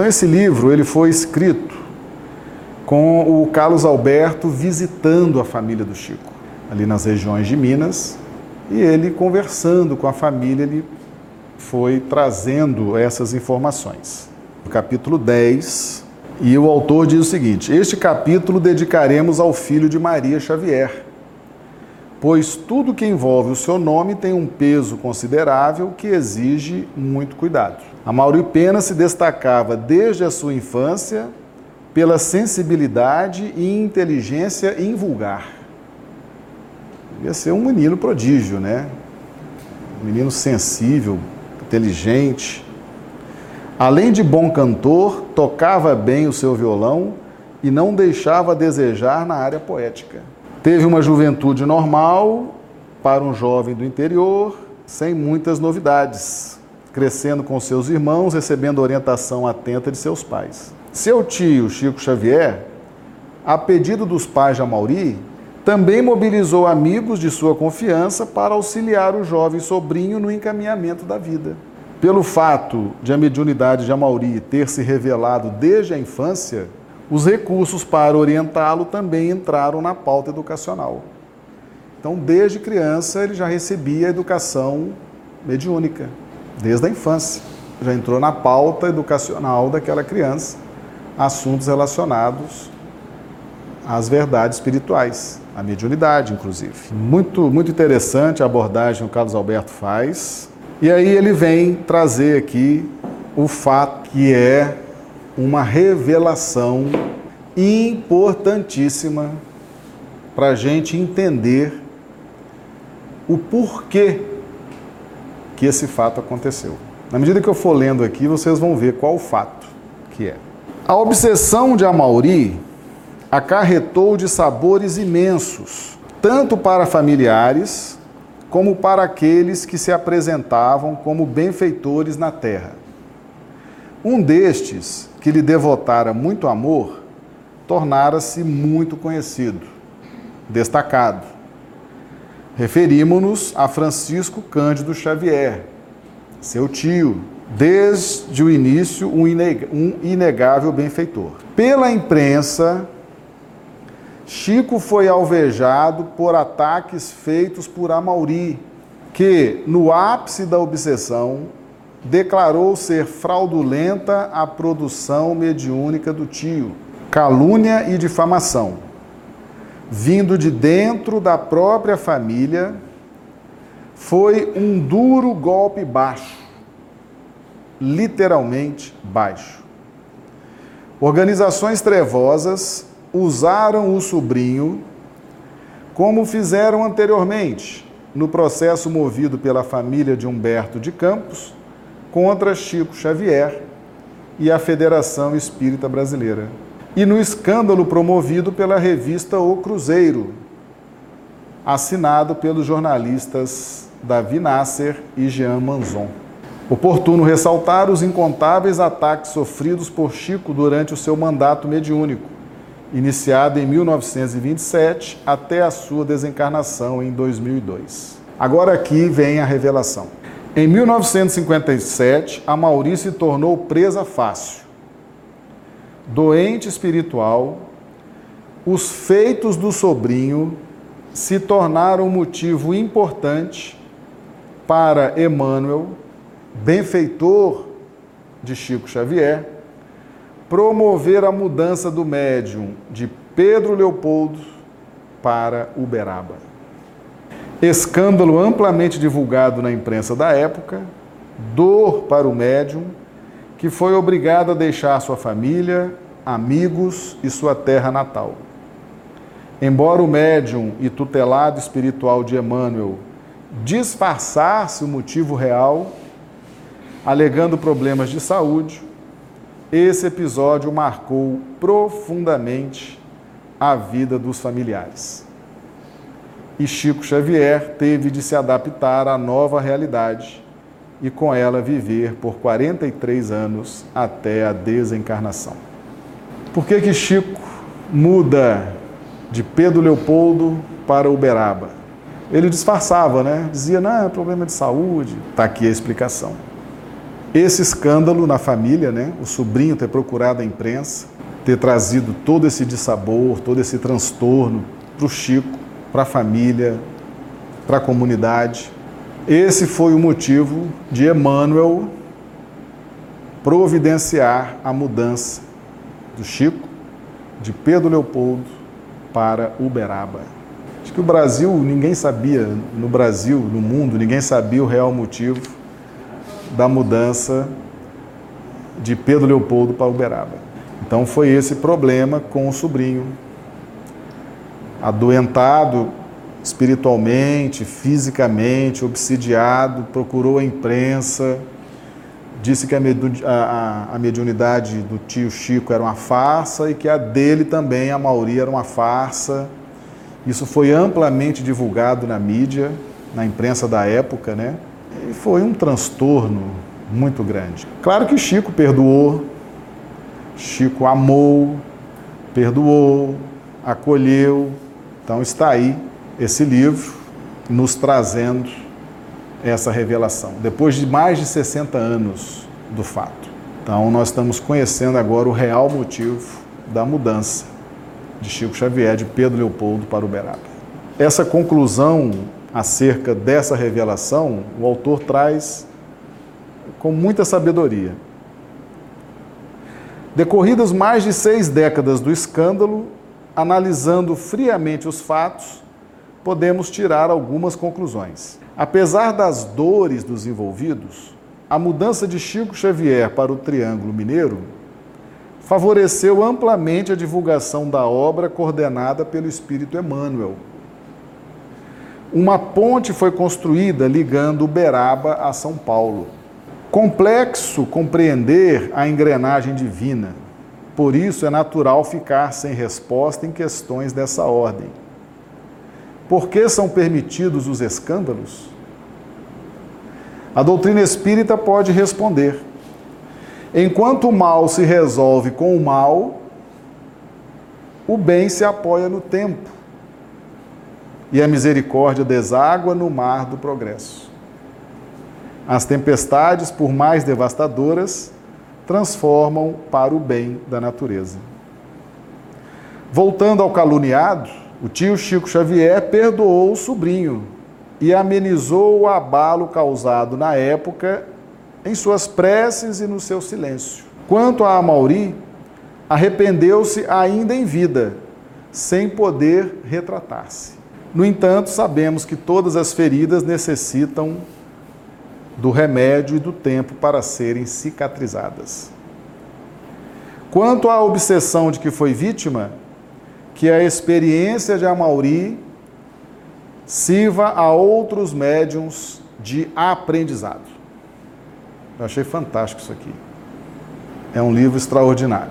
Então esse livro ele foi escrito com o Carlos Alberto visitando a família do Chico, ali nas regiões de Minas, e ele conversando com a família, ele foi trazendo essas informações. No capítulo 10, e o autor diz o seguinte: Este capítulo dedicaremos ao filho de Maria Xavier, pois tudo que envolve o seu nome tem um peso considerável que exige muito cuidado. A Mauri Pena se destacava desde a sua infância pela sensibilidade e inteligência invulgar. Devia ser um menino prodígio, né? Um menino sensível, inteligente. Além de bom cantor, tocava bem o seu violão e não deixava a desejar na área poética. Teve uma juventude normal para um jovem do interior, sem muitas novidades, crescendo com seus irmãos, recebendo orientação atenta de seus pais. Seu tio, Chico Xavier, a pedido dos pais de Amauri, também mobilizou amigos de sua confiança para auxiliar o jovem sobrinho no encaminhamento da vida. Pelo fato de a mediunidade de Amauri ter se revelado desde a infância, os recursos para orientá-lo também entraram na pauta educacional. Então, desde criança, ele já recebia educação mediúnica, desde a infância. Já entrou na pauta educacional daquela criança assuntos relacionados às verdades espirituais, à mediunidade, inclusive. Muito, muito interessante a abordagem que o Carlos Alberto faz. E aí ele vem trazer aqui o fato que é uma revelação importantíssima para a gente entender o porquê que esse fato aconteceu. Na medida que eu for lendo aqui, vocês vão ver qual o fato que é. A obsessão de Amauri acarretou de sabores imensos, tanto para familiares como para aqueles que se apresentavam como benfeitores na terra. Um destes, que lhe devotara muito amor, tornara-se muito conhecido, destacado. Referimos-nos a Francisco Cândido Xavier, seu tio, desde o início um inegável benfeitor. Pela imprensa, Chico foi alvejado por ataques feitos por Amauri, que, no ápice da obsessão, declarou ser fraudulenta a produção mediúnica do tio, calúnia e difamação, vindo de dentro da própria família, foi um duro golpe baixo literalmente baixo. Organizações trevosas usaram o sobrinho como fizeram anteriormente no processo movido pela família de Humberto de Campos contra Chico Xavier e a Federação Espírita Brasileira, e no escândalo promovido pela revista O Cruzeiro, assinado pelos jornalistas Davi Nasser e Jean Manzon. Oportuno ressaltar os incontáveis ataques sofridos por Chico durante o seu mandato mediúnico, iniciado em 1927 até a sua desencarnação em 2002. Agora aqui vem a revelação. Em 1957, a Maurício se tornou presa fácil. Doente espiritual, os feitos do sobrinho se tornaram motivo importante para Emmanuel benfeitor de Chico Xavier, promover a mudança do médium de Pedro Leopoldo para Uberaba. Escândalo amplamente divulgado na imprensa da época, dor para o médium, que foi obrigado a deixar sua família, amigos e sua terra natal. Embora o médium e tutelado espiritual de Emmanuel disfarçasse o motivo real, alegando problemas de saúde, esse episódio marcou profundamente a vida dos familiares. E Chico Xavier teve de se adaptar à nova realidade e com ela viver por 43 anos até a desencarnação. Por que que Chico muda de Pedro Leopoldo para Uberaba? Ele disfarçava, né? Dizia, não, é problema de saúde. Está aqui a explicação. esse escândalo na família, né? O sobrinho ter procurado a imprensa, ter trazido todo esse dissabor, todo esse transtorno para o Chico, para a família, para a comunidade. Esse foi o motivo de Emmanuel providenciar a mudança do Chico, de Pedro Leopoldo para Uberaba. Acho que o Brasil, ninguém sabia, no Brasil, no mundo, ninguém sabia o real motivo da mudança de Pedro Leopoldo para Uberaba. Então foi esse problema com o sobrinho. Adoentado espiritualmente, fisicamente, obsidiado, procurou a imprensa, disse que a, a, a, mediunidade do tio Chico era uma farsa e que a dele também, a Mauri, era uma farsa. Isso foi amplamente divulgado na mídia, na imprensa da época, né? E foi um transtorno muito grande. Claro que Chico perdoou, Chico amou, perdoou, acolheu. Então está aí esse livro nos trazendo essa revelação, depois de mais de 60 anos do fato. Então, nós estamos conhecendo agora o real motivo da mudança de Chico Xavier, de Pedro Leopoldo para Uberaba. Essa conclusão acerca dessa revelação, o autor traz com muita sabedoria. Decorridas mais de seis décadas do escândalo, analisando friamente os fatos, podemos tirar algumas conclusões. Apesar das dores dos envolvidos, a mudança de Chico Xavier para o Triângulo Mineiro favoreceu amplamente a divulgação da obra coordenada pelo Espírito Emmanuel. Uma ponte foi construída ligando Uberaba a São Paulo. Complexo compreender a engrenagem divina, por isso é natural ficar sem resposta em questões dessa ordem. Por que são permitidos os escândalos? A doutrina espírita pode responder: enquanto o mal se resolve com o mal, o bem se apoia no tempo e a misericórdia deságua no mar do progresso. As tempestades, por mais devastadoras, transformam para o bem da natureza. Voltando ao caluniado, o tio Chico Xavier perdoou o sobrinho e amenizou o abalo causado na época em suas preces e no seu silêncio. Quanto a Amauri, arrependeu-se ainda em vida, sem poder retratar-se. No entanto, sabemos que todas as feridas necessitam do remédio e do tempo para serem cicatrizadas. Quanto à obsessão de que foi vítima, que a experiência de Amauri sirva a outros médiums de aprendizado. Eu achei fantástico isso aqui. É um livro extraordinário.